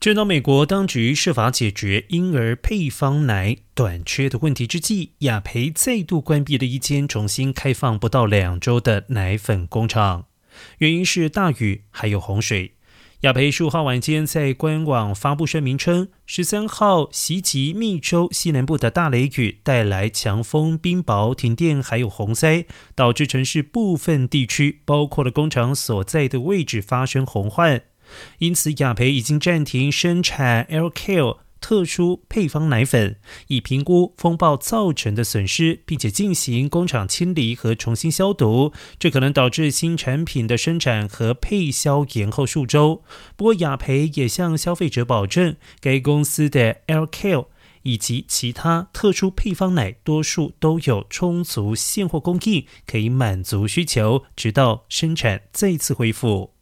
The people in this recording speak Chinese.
正当美国当局设法解决婴儿配方奶短缺的问题之际，雅培再度关闭了一间重新开放不到两周的奶粉工厂，原因是大雨还有洪水。雅培十五号晚间在官网发布声明称，十三号袭击密州西南部的大雷雨带来强风、冰雹、停电还有洪灾，导致城市部分地区，包括了工厂所在的位置发生洪患。因此，雅培已经暂停生产 L K 特殊配方奶粉，以评估风暴造成的损失，并且进行工厂清理和重新消毒。这可能导致新产品的生产和配销延后数周。不过，雅培也向消费者保证，该公司的 L K 以及其他特殊配方奶多数都有充足现货供应，可以满足需求，直到生产再次恢复。